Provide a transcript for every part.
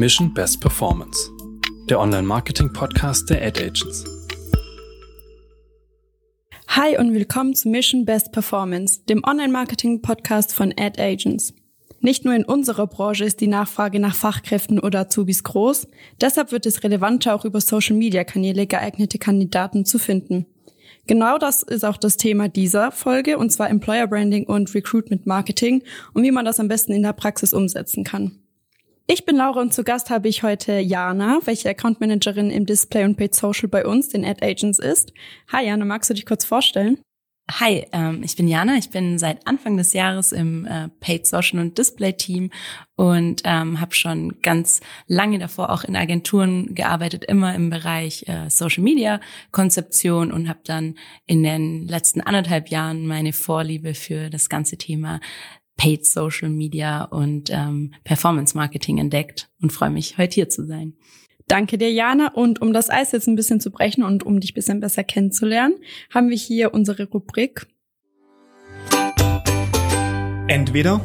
Mission Best Performance, der Online-Marketing-Podcast der Ad Agents. Hi und willkommen zu Mission Best Performance, dem Online-Marketing-Podcast von Ad Agents. Nicht nur in unserer Branche ist die Nachfrage nach Fachkräften oder Azubis groß, deshalb wird es relevanter, auch über Social-Media-Kanäle geeignete Kandidaten zu finden. Genau das ist auch das Thema dieser Folge, und zwar Employer Branding und Recruitment Marketing und wie man das am besten in der Praxis umsetzen kann. Ich bin Laura und zu Gast habe ich heute Jana, welche Account Managerin im Display und Paid Social bei uns, den Ad Agents ist. Hi Jana, magst du dich kurz vorstellen? Hi, ähm, ich bin Jana. Ich bin seit Anfang des Jahres im äh, Paid Social und Display Team und ähm, habe schon ganz lange davor auch in Agenturen gearbeitet, immer im Bereich äh, Social Media Konzeption und habe dann in den letzten anderthalb Jahren meine Vorliebe für das ganze Thema Paid Social Media und ähm, Performance Marketing entdeckt und freue mich, heute hier zu sein. Danke dir, Jana. Und um das Eis jetzt ein bisschen zu brechen und um dich ein bisschen besser kennenzulernen, haben wir hier unsere Rubrik. Entweder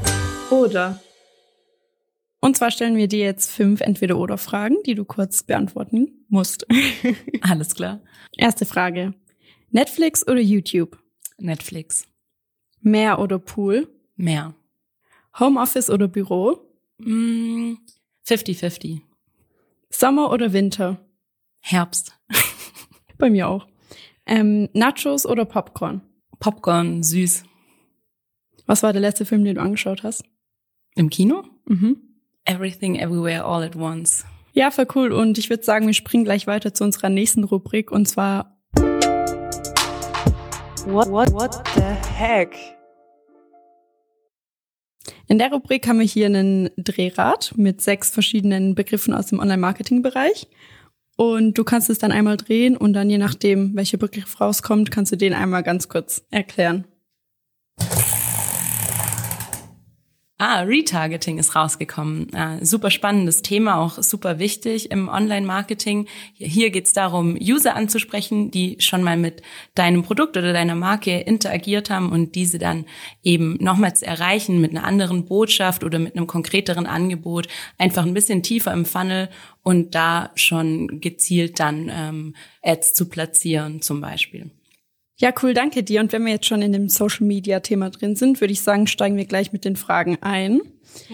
oder. Und zwar stellen wir dir jetzt fünf Entweder-oder-Fragen, die du kurz beantworten musst. Alles klar. Erste Frage. Netflix oder YouTube? Netflix. Meer oder Pool? Meer. Homeoffice oder Büro? 50-50. Mm, Sommer oder Winter? Herbst. Bei mir auch. Ähm, Nachos oder Popcorn? Popcorn, süß. Was war der letzte Film, den du angeschaut hast? Im Kino? Mhm. Everything, Everywhere, All at Once. Ja, voll cool. Und ich würde sagen, wir springen gleich weiter zu unserer nächsten Rubrik und zwar What, what, what the heck? In der Rubrik haben wir hier einen Drehrad mit sechs verschiedenen Begriffen aus dem Online-Marketing-Bereich. Und du kannst es dann einmal drehen und dann je nachdem, welcher Begriff rauskommt, kannst du den einmal ganz kurz erklären. Ah, Retargeting ist rausgekommen. Ah, super spannendes Thema, auch super wichtig im Online-Marketing. Hier geht es darum, User anzusprechen, die schon mal mit deinem Produkt oder deiner Marke interagiert haben und diese dann eben nochmals erreichen mit einer anderen Botschaft oder mit einem konkreteren Angebot, einfach ein bisschen tiefer im Funnel und da schon gezielt dann ähm, Ads zu platzieren zum Beispiel. Ja, cool, danke dir. Und wenn wir jetzt schon in dem Social Media Thema drin sind, würde ich sagen, steigen wir gleich mit den Fragen ein.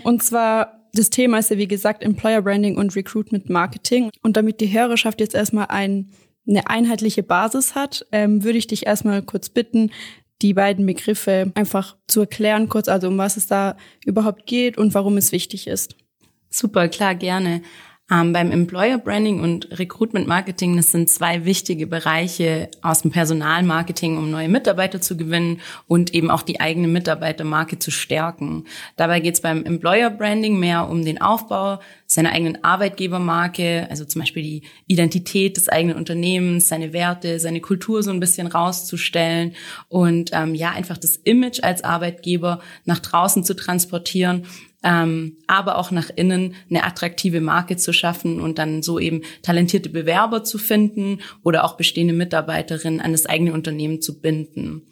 Und zwar, das Thema ist ja wie gesagt Employer Branding und Recruitment Marketing. Und damit die Hörerschaft jetzt erstmal ein, eine einheitliche Basis hat, ähm, würde ich dich erstmal kurz bitten, die beiden Begriffe einfach zu erklären, kurz also um was es da überhaupt geht und warum es wichtig ist. Super, klar, gerne. Ähm, beim Employer Branding und Recruitment Marketing, das sind zwei wichtige Bereiche aus dem Personalmarketing, um neue Mitarbeiter zu gewinnen und eben auch die eigene Mitarbeitermarke zu stärken. Dabei geht es beim Employer Branding mehr um den Aufbau seiner eigenen Arbeitgebermarke, also zum Beispiel die Identität des eigenen Unternehmens, seine Werte, seine Kultur so ein bisschen rauszustellen und ähm, ja einfach das Image als Arbeitgeber nach draußen zu transportieren ähm, aber auch nach innen eine attraktive Marke zu schaffen und dann so eben talentierte Bewerber zu finden oder auch bestehende Mitarbeiterinnen an das eigene Unternehmen zu binden.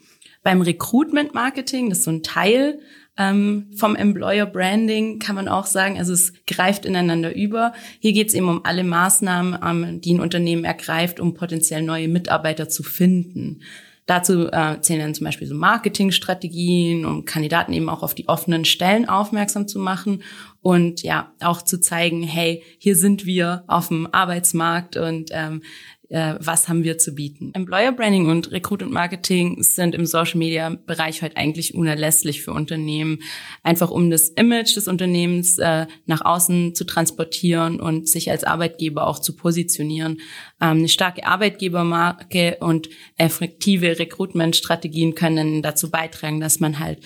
Beim Recruitment Marketing, das ist so ein Teil ähm, vom Employer Branding, kann man auch sagen, also es greift ineinander über. Hier geht es eben um alle Maßnahmen, ähm, die ein Unternehmen ergreift, um potenziell neue Mitarbeiter zu finden. Dazu äh, zählen dann zum Beispiel so Marketingstrategien, um Kandidaten eben auch auf die offenen Stellen aufmerksam zu machen und ja auch zu zeigen, hey, hier sind wir auf dem Arbeitsmarkt und ähm, äh, was haben wir zu bieten. Employer Branding und Recruitment Marketing sind im Social Media Bereich heute eigentlich unerlässlich für Unternehmen, einfach um das Image des Unternehmens äh, nach außen zu transportieren und sich als Arbeitgeber auch zu positionieren. Ähm, eine starke Arbeitgebermarke und effektive Recruitment-Strategien können dazu beitragen, dass man halt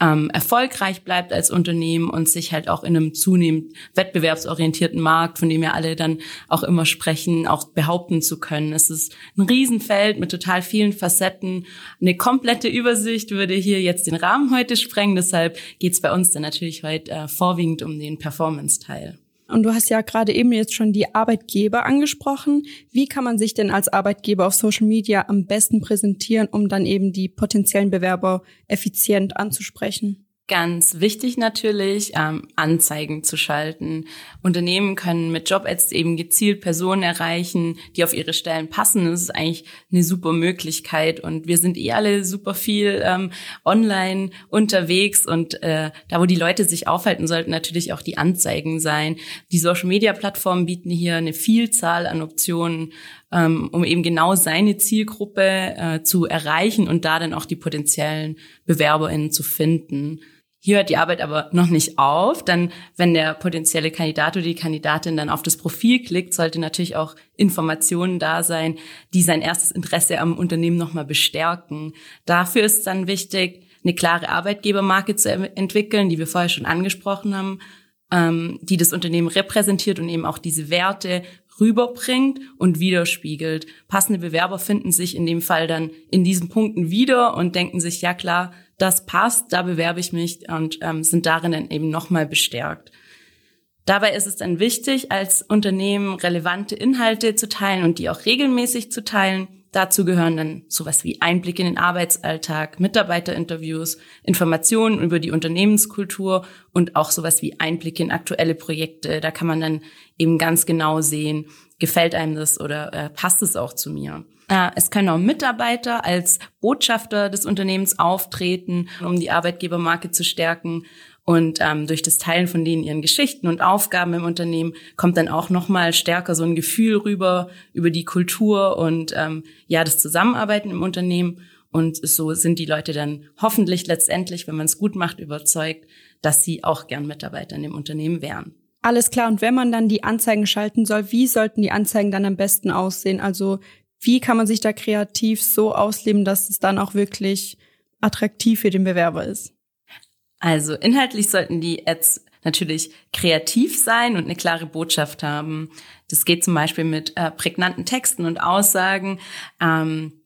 ähm, erfolgreich bleibt als Unternehmen und sich halt auch in einem zunehmend wettbewerbsorientierten Markt, von dem ja alle dann auch immer sprechen, auch behaupten zu können. Es ist ein Riesenfeld mit total vielen Facetten. Eine komplette Übersicht würde hier jetzt den Rahmen heute sprengen. Deshalb geht es bei uns dann natürlich heute äh, vorwiegend um den Performance-Teil. Und du hast ja gerade eben jetzt schon die Arbeitgeber angesprochen. Wie kann man sich denn als Arbeitgeber auf Social Media am besten präsentieren, um dann eben die potenziellen Bewerber effizient anzusprechen? Ganz wichtig natürlich, ähm, Anzeigen zu schalten. Unternehmen können mit Job-Ads eben gezielt Personen erreichen, die auf ihre Stellen passen. Das ist eigentlich eine super Möglichkeit. Und wir sind eh alle super viel ähm, online unterwegs. Und äh, da, wo die Leute sich aufhalten, sollten natürlich auch die Anzeigen sein. Die Social-Media-Plattformen bieten hier eine Vielzahl an Optionen, ähm, um eben genau seine Zielgruppe äh, zu erreichen und da dann auch die potenziellen BewerberInnen zu finden. Hier hört die Arbeit aber noch nicht auf. Dann, wenn der potenzielle Kandidat oder die Kandidatin dann auf das Profil klickt, sollte natürlich auch Informationen da sein, die sein erstes Interesse am Unternehmen nochmal bestärken. Dafür ist dann wichtig, eine klare Arbeitgebermarke zu entwickeln, die wir vorher schon angesprochen haben, ähm, die das Unternehmen repräsentiert und eben auch diese Werte rüberbringt und widerspiegelt. Passende Bewerber finden sich in dem Fall dann in diesen Punkten wieder und denken sich, ja klar, das passt, da bewerbe ich mich und ähm, sind darin dann eben nochmal bestärkt. Dabei ist es dann wichtig, als Unternehmen relevante Inhalte zu teilen und die auch regelmäßig zu teilen. Dazu gehören dann sowas wie Einblick in den Arbeitsalltag, Mitarbeiterinterviews, Informationen über die Unternehmenskultur und auch sowas wie Einblicke in aktuelle Projekte. Da kann man dann eben ganz genau sehen, gefällt einem das oder äh, passt es auch zu mir. Äh, es können auch Mitarbeiter als Botschafter des Unternehmens auftreten, um die Arbeitgebermarke zu stärken. Und ähm, durch das Teilen von denen ihren Geschichten und Aufgaben im Unternehmen kommt dann auch noch mal stärker so ein Gefühl rüber über die Kultur und ähm, ja das Zusammenarbeiten im Unternehmen. Und so sind die Leute dann hoffentlich letztendlich, wenn man es gut macht, überzeugt, dass sie auch gern Mitarbeiter in dem Unternehmen wären. Alles klar. Und wenn man dann die Anzeigen schalten soll, wie sollten die Anzeigen dann am besten aussehen? Also wie kann man sich da kreativ so ausleben, dass es dann auch wirklich attraktiv für den Bewerber ist? Also inhaltlich sollten die Ads natürlich kreativ sein und eine klare Botschaft haben. Das geht zum Beispiel mit äh, prägnanten Texten und Aussagen. Ähm,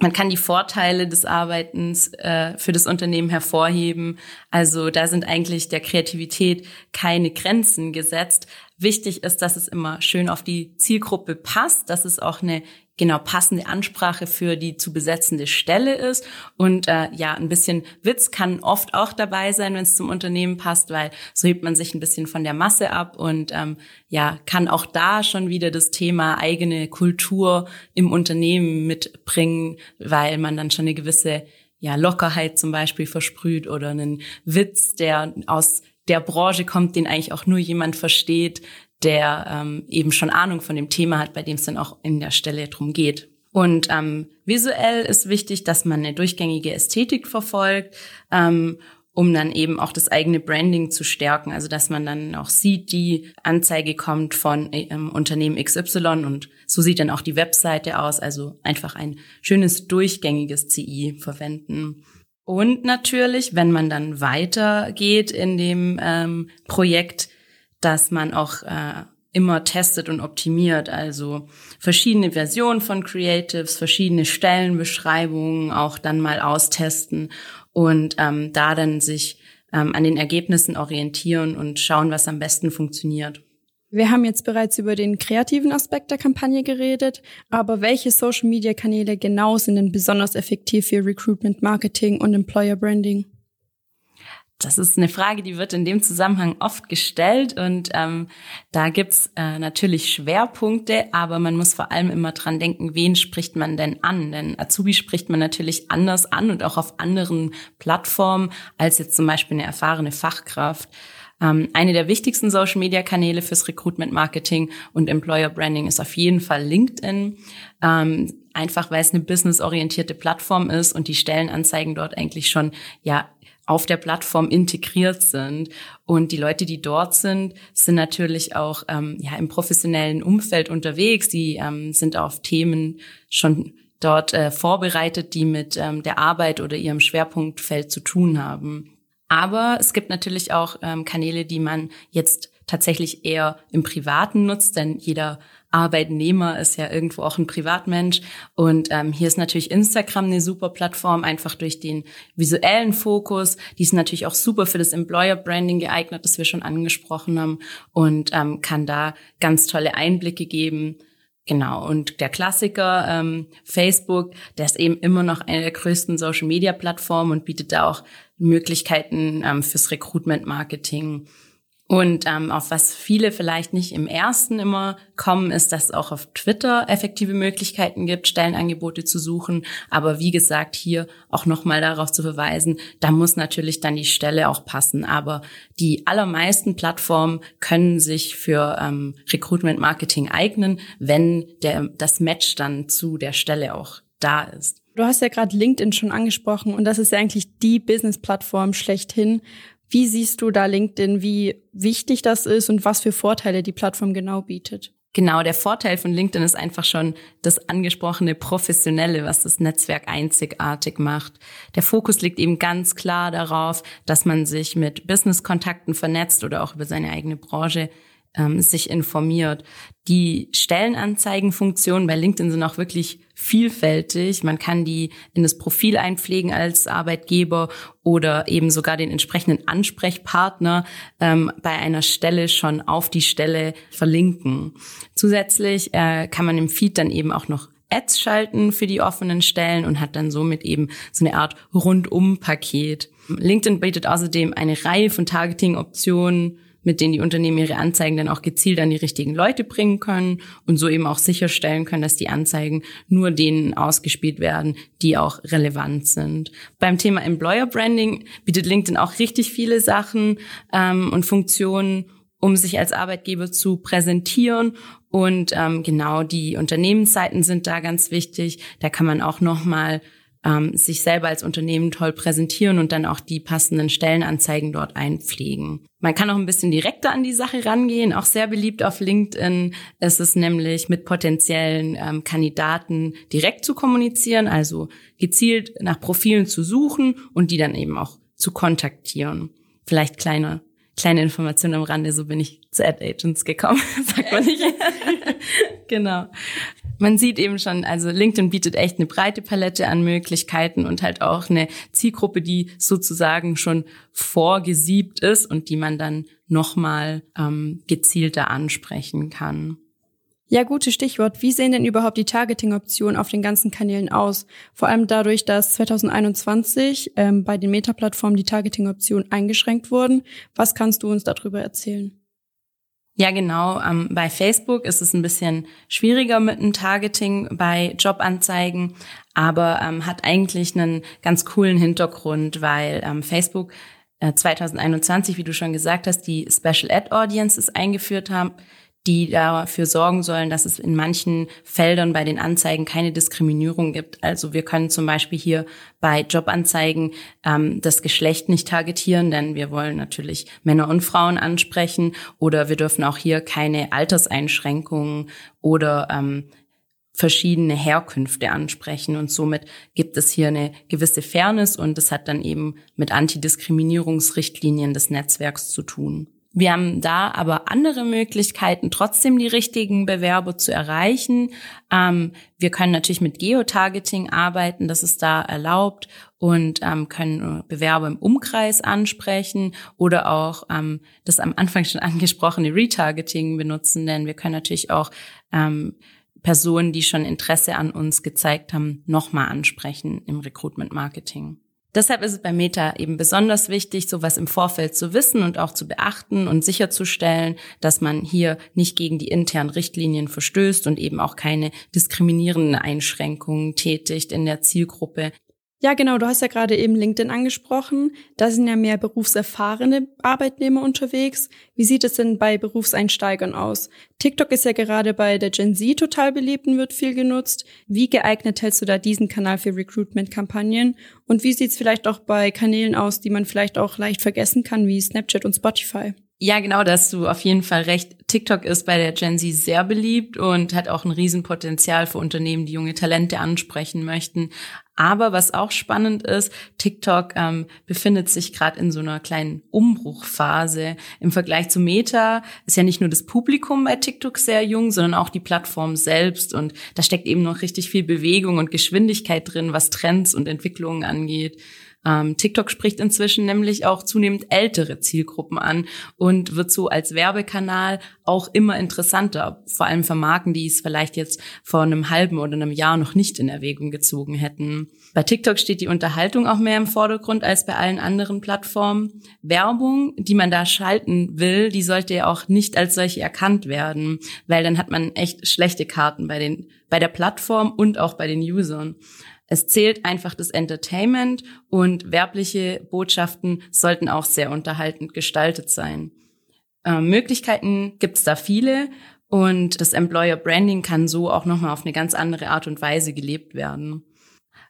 man kann die Vorteile des Arbeitens äh, für das Unternehmen hervorheben. Also da sind eigentlich der Kreativität keine Grenzen gesetzt. Wichtig ist, dass es immer schön auf die Zielgruppe passt, dass es auch eine genau passende Ansprache für die zu besetzende Stelle ist. Und äh, ja, ein bisschen Witz kann oft auch dabei sein, wenn es zum Unternehmen passt, weil so hebt man sich ein bisschen von der Masse ab und ähm, ja, kann auch da schon wieder das Thema eigene Kultur im Unternehmen mitbringen, weil man dann schon eine gewisse ja, Lockerheit zum Beispiel versprüht oder einen Witz, der aus der Branche kommt, den eigentlich auch nur jemand versteht, der ähm, eben schon Ahnung von dem Thema hat, bei dem es dann auch in der Stelle drum geht. Und ähm, visuell ist wichtig, dass man eine durchgängige Ästhetik verfolgt, ähm, um dann eben auch das eigene Branding zu stärken. Also dass man dann auch sieht, die Anzeige kommt von ähm, Unternehmen XY und so sieht dann auch die Webseite aus. Also einfach ein schönes durchgängiges CI verwenden. Und natürlich, wenn man dann weitergeht in dem ähm, Projekt, dass man auch äh, immer testet und optimiert. Also verschiedene Versionen von Creatives, verschiedene Stellenbeschreibungen auch dann mal austesten und ähm, da dann sich ähm, an den Ergebnissen orientieren und schauen, was am besten funktioniert. Wir haben jetzt bereits über den kreativen Aspekt der Kampagne geredet, aber welche Social-Media-Kanäle genau sind denn besonders effektiv für Recruitment Marketing und Employer Branding? Das ist eine Frage, die wird in dem Zusammenhang oft gestellt und ähm, da gibt's äh, natürlich Schwerpunkte, aber man muss vor allem immer dran denken, wen spricht man denn an? Denn Azubi spricht man natürlich anders an und auch auf anderen Plattformen als jetzt zum Beispiel eine erfahrene Fachkraft. Ähm, eine der wichtigsten Social-Media-Kanäle fürs Recruitment-Marketing und Employer-Branding ist auf jeden Fall LinkedIn. Ähm, einfach weil es eine businessorientierte Plattform ist und die Stellenanzeigen dort eigentlich schon ja auf der Plattform integriert sind. Und die Leute, die dort sind, sind natürlich auch ähm, ja, im professionellen Umfeld unterwegs. Die ähm, sind auf Themen schon dort äh, vorbereitet, die mit ähm, der Arbeit oder ihrem Schwerpunktfeld zu tun haben. Aber es gibt natürlich auch ähm, Kanäle, die man jetzt tatsächlich eher im Privaten nutzt, denn jeder Arbeitnehmer ist ja irgendwo auch ein Privatmensch. Und ähm, hier ist natürlich Instagram eine super Plattform, einfach durch den visuellen Fokus. Die ist natürlich auch super für das Employer Branding geeignet, das wir schon angesprochen haben und ähm, kann da ganz tolle Einblicke geben Genau, und der Klassiker ähm, Facebook, der ist eben immer noch eine der größten Social-Media-Plattformen und bietet da auch Möglichkeiten ähm, fürs Recruitment-Marketing. Und ähm, auf was viele vielleicht nicht im ersten immer kommen, ist, dass es auch auf Twitter effektive Möglichkeiten gibt, Stellenangebote zu suchen. Aber wie gesagt, hier auch nochmal darauf zu verweisen, da muss natürlich dann die Stelle auch passen. Aber die allermeisten Plattformen können sich für ähm, Recruitment Marketing eignen, wenn der, das Match dann zu der Stelle auch da ist. Du hast ja gerade LinkedIn schon angesprochen und das ist ja eigentlich die Business-Plattform schlechthin. Wie siehst du da LinkedIn, wie wichtig das ist und was für Vorteile die Plattform genau bietet? Genau, der Vorteil von LinkedIn ist einfach schon das angesprochene Professionelle, was das Netzwerk einzigartig macht. Der Fokus liegt eben ganz klar darauf, dass man sich mit Business-Kontakten vernetzt oder auch über seine eigene Branche ähm, sich informiert. Die Stellenanzeigenfunktionen bei LinkedIn sind auch wirklich vielfältig. Man kann die in das Profil einpflegen als Arbeitgeber oder eben sogar den entsprechenden Ansprechpartner ähm, bei einer Stelle schon auf die Stelle verlinken. Zusätzlich äh, kann man im Feed dann eben auch noch Ads schalten für die offenen Stellen und hat dann somit eben so eine Art Rundum-Paket. LinkedIn bietet außerdem eine Reihe von Targeting-Optionen mit denen die Unternehmen ihre Anzeigen dann auch gezielt an die richtigen Leute bringen können und so eben auch sicherstellen können, dass die Anzeigen nur denen ausgespielt werden, die auch relevant sind. Beim Thema Employer Branding bietet LinkedIn auch richtig viele Sachen ähm, und Funktionen, um sich als Arbeitgeber zu präsentieren. Und ähm, genau die Unternehmensseiten sind da ganz wichtig. Da kann man auch nochmal ähm, sich selber als Unternehmen toll präsentieren und dann auch die passenden Stellenanzeigen dort einpflegen. Man kann auch ein bisschen direkter an die Sache rangehen. Auch sehr beliebt auf LinkedIn ist es nämlich, mit potenziellen ähm, Kandidaten direkt zu kommunizieren, also gezielt nach Profilen zu suchen und die dann eben auch zu kontaktieren. Vielleicht kleine kleine Information am Rande, so bin ich zu Ad Agents gekommen, sagt man nicht. genau man sieht eben schon, also LinkedIn bietet echt eine breite Palette an Möglichkeiten und halt auch eine Zielgruppe, die sozusagen schon vorgesiebt ist und die man dann nochmal ähm, gezielter ansprechen kann. Ja, gutes Stichwort. Wie sehen denn überhaupt die Targeting-Optionen auf den ganzen Kanälen aus? Vor allem dadurch, dass 2021 ähm, bei den Meta-Plattformen die Targeting-Optionen eingeschränkt wurden. Was kannst du uns darüber erzählen? Ja, genau. Ähm, bei Facebook ist es ein bisschen schwieriger mit dem Targeting bei Jobanzeigen, aber ähm, hat eigentlich einen ganz coolen Hintergrund, weil ähm, Facebook äh, 2021, wie du schon gesagt hast, die Special Ad Audiences eingeführt haben die dafür sorgen sollen, dass es in manchen Feldern bei den Anzeigen keine Diskriminierung gibt. Also wir können zum Beispiel hier bei Jobanzeigen ähm, das Geschlecht nicht targetieren, denn wir wollen natürlich Männer und Frauen ansprechen oder wir dürfen auch hier keine Alterseinschränkungen oder ähm, verschiedene Herkünfte ansprechen und somit gibt es hier eine gewisse Fairness und es hat dann eben mit Antidiskriminierungsrichtlinien des Netzwerks zu tun. Wir haben da aber andere Möglichkeiten, trotzdem die richtigen Bewerber zu erreichen. Ähm, wir können natürlich mit Geotargeting arbeiten, das ist da erlaubt und ähm, können Bewerber im Umkreis ansprechen oder auch ähm, das am Anfang schon angesprochene Retargeting benutzen, denn wir können natürlich auch ähm, Personen, die schon Interesse an uns gezeigt haben, nochmal ansprechen im Recruitment Marketing. Deshalb ist es bei Meta eben besonders wichtig, sowas im Vorfeld zu wissen und auch zu beachten und sicherzustellen, dass man hier nicht gegen die internen Richtlinien verstößt und eben auch keine diskriminierenden Einschränkungen tätigt in der Zielgruppe. Ja, genau. Du hast ja gerade eben LinkedIn angesprochen. Da sind ja mehr berufserfahrene Arbeitnehmer unterwegs. Wie sieht es denn bei Berufseinsteigern aus? TikTok ist ja gerade bei der Gen Z total beliebt und wird viel genutzt. Wie geeignet hältst du da diesen Kanal für Recruitment-Kampagnen? Und wie sieht es vielleicht auch bei Kanälen aus, die man vielleicht auch leicht vergessen kann, wie Snapchat und Spotify? Ja, genau, da hast du auf jeden Fall recht. TikTok ist bei der Gen Z sehr beliebt und hat auch ein Riesenpotenzial für Unternehmen, die junge Talente ansprechen möchten. Aber was auch spannend ist, TikTok ähm, befindet sich gerade in so einer kleinen Umbruchphase. Im Vergleich zu Meta ist ja nicht nur das Publikum bei TikTok sehr jung, sondern auch die Plattform selbst. Und da steckt eben noch richtig viel Bewegung und Geschwindigkeit drin, was Trends und Entwicklungen angeht. Ähm, TikTok spricht inzwischen nämlich auch zunehmend ältere Zielgruppen an und wird so als Werbekanal auch immer interessanter, vor allem für Marken, die es vielleicht jetzt vor einem halben oder einem Jahr noch nicht in Erwägung gezogen hätten. Bei TikTok steht die Unterhaltung auch mehr im Vordergrund als bei allen anderen Plattformen. Werbung, die man da schalten will, die sollte ja auch nicht als solche erkannt werden, weil dann hat man echt schlechte Karten bei den, bei der Plattform und auch bei den Usern. Es zählt einfach das Entertainment und werbliche Botschaften sollten auch sehr unterhaltend gestaltet sein. Äh, Möglichkeiten gibt's da viele und das Employer Branding kann so auch nochmal auf eine ganz andere Art und Weise gelebt werden.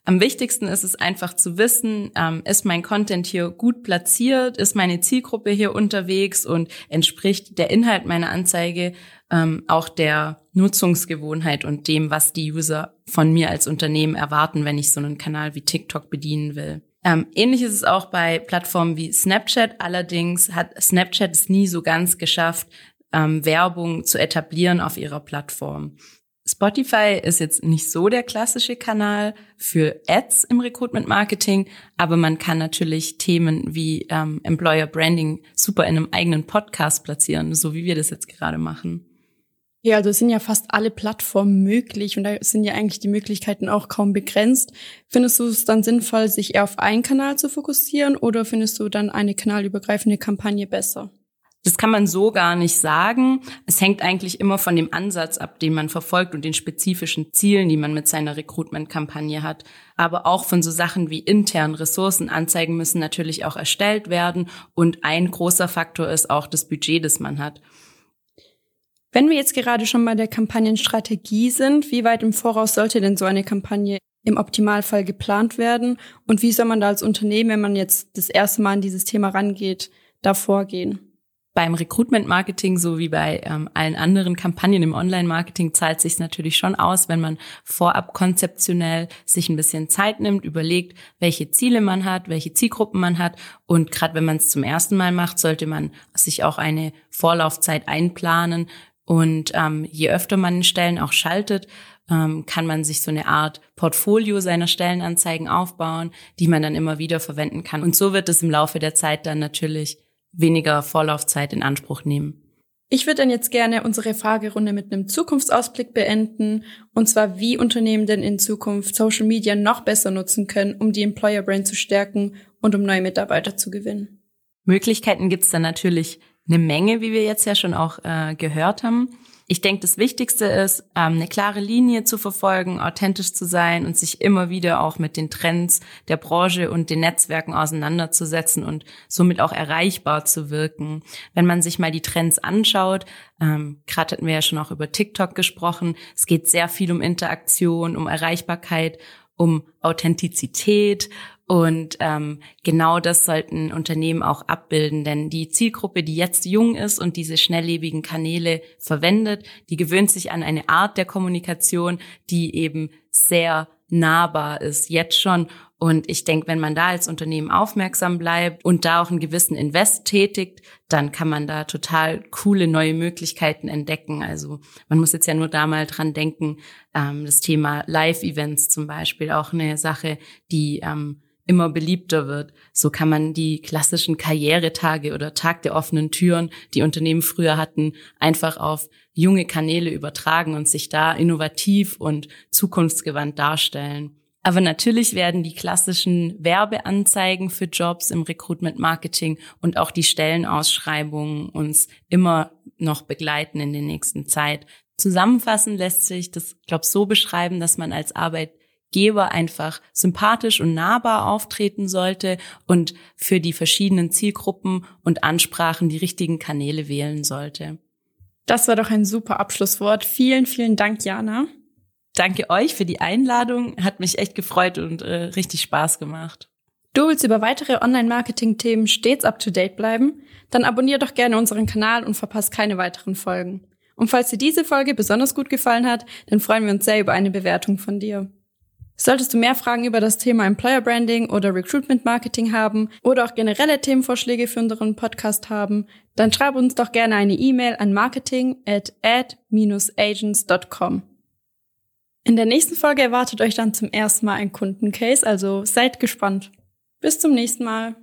Am wichtigsten ist es einfach zu wissen, ähm, ist mein Content hier gut platziert, ist meine Zielgruppe hier unterwegs und entspricht der Inhalt meiner Anzeige ähm, auch der Nutzungsgewohnheit und dem, was die User von mir als Unternehmen erwarten, wenn ich so einen Kanal wie TikTok bedienen will. Ähm, ähnlich ist es auch bei Plattformen wie Snapchat. Allerdings hat Snapchat es nie so ganz geschafft, ähm, Werbung zu etablieren auf ihrer Plattform. Spotify ist jetzt nicht so der klassische Kanal für Ads im Recruitment Marketing, aber man kann natürlich Themen wie ähm, Employer Branding super in einem eigenen Podcast platzieren, so wie wir das jetzt gerade machen. Ja, also es sind ja fast alle Plattformen möglich und da sind ja eigentlich die Möglichkeiten auch kaum begrenzt. Findest du es dann sinnvoll, sich eher auf einen Kanal zu fokussieren oder findest du dann eine kanalübergreifende Kampagne besser? Das kann man so gar nicht sagen. Es hängt eigentlich immer von dem Ansatz ab, den man verfolgt und den spezifischen Zielen, die man mit seiner Recruitment-Kampagne hat. Aber auch von so Sachen wie internen Ressourcenanzeigen müssen natürlich auch erstellt werden. Und ein großer Faktor ist auch das Budget, das man hat. Wenn wir jetzt gerade schon bei der Kampagnenstrategie sind, wie weit im Voraus sollte denn so eine Kampagne im Optimalfall geplant werden? Und wie soll man da als Unternehmen, wenn man jetzt das erste Mal an dieses Thema rangeht, da vorgehen? Beim Recruitment-Marketing so wie bei ähm, allen anderen Kampagnen im Online-Marketing zahlt sich natürlich schon aus, wenn man vorab konzeptionell sich ein bisschen Zeit nimmt, überlegt, welche Ziele man hat, welche Zielgruppen man hat und gerade wenn man es zum ersten Mal macht, sollte man sich auch eine Vorlaufzeit einplanen und ähm, je öfter man Stellen auch schaltet, ähm, kann man sich so eine Art Portfolio seiner Stellenanzeigen aufbauen, die man dann immer wieder verwenden kann. Und so wird es im Laufe der Zeit dann natürlich weniger Vorlaufzeit in Anspruch nehmen. Ich würde dann jetzt gerne unsere Fragerunde mit einem Zukunftsausblick beenden, und zwar wie Unternehmen denn in Zukunft Social Media noch besser nutzen können, um die Employer Brand zu stärken und um neue Mitarbeiter zu gewinnen. Möglichkeiten gibt es dann natürlich eine Menge, wie wir jetzt ja schon auch äh, gehört haben. Ich denke, das Wichtigste ist, ähm, eine klare Linie zu verfolgen, authentisch zu sein und sich immer wieder auch mit den Trends der Branche und den Netzwerken auseinanderzusetzen und somit auch erreichbar zu wirken. Wenn man sich mal die Trends anschaut, ähm, gerade hatten wir ja schon auch über TikTok gesprochen, es geht sehr viel um Interaktion, um Erreichbarkeit, um Authentizität. Und ähm, genau das sollten Unternehmen auch abbilden, denn die Zielgruppe, die jetzt jung ist und diese schnelllebigen Kanäle verwendet, die gewöhnt sich an eine Art der Kommunikation, die eben sehr nahbar ist, jetzt schon. Und ich denke, wenn man da als Unternehmen aufmerksam bleibt und da auch einen gewissen Invest tätigt, dann kann man da total coole neue Möglichkeiten entdecken. Also man muss jetzt ja nur da mal dran denken, ähm, das Thema Live-Events zum Beispiel, auch eine Sache, die ähm, immer beliebter wird. So kann man die klassischen Karrieretage oder Tag der offenen Türen, die Unternehmen früher hatten, einfach auf junge Kanäle übertragen und sich da innovativ und zukunftsgewandt darstellen. Aber natürlich werden die klassischen Werbeanzeigen für Jobs im Recruitment Marketing und auch die Stellenausschreibungen uns immer noch begleiten in der nächsten Zeit. Zusammenfassend lässt sich das, glaube so beschreiben, dass man als Arbeit Geber einfach sympathisch und nahbar auftreten sollte und für die verschiedenen Zielgruppen und Ansprachen die richtigen Kanäle wählen sollte. Das war doch ein super Abschlusswort. Vielen, vielen Dank, Jana. Danke euch für die Einladung. Hat mich echt gefreut und äh, richtig Spaß gemacht. Du willst über weitere Online-Marketing-Themen stets up to date bleiben? Dann abonnier doch gerne unseren Kanal und verpasst keine weiteren Folgen. Und falls dir diese Folge besonders gut gefallen hat, dann freuen wir uns sehr über eine Bewertung von dir. Solltest du mehr Fragen über das Thema Employer Branding oder Recruitment Marketing haben oder auch generelle Themenvorschläge für unseren Podcast haben, dann schreib uns doch gerne eine E-Mail an marketing at ad-agents.com. In der nächsten Folge erwartet euch dann zum ersten Mal ein Kundencase, also seid gespannt. Bis zum nächsten Mal.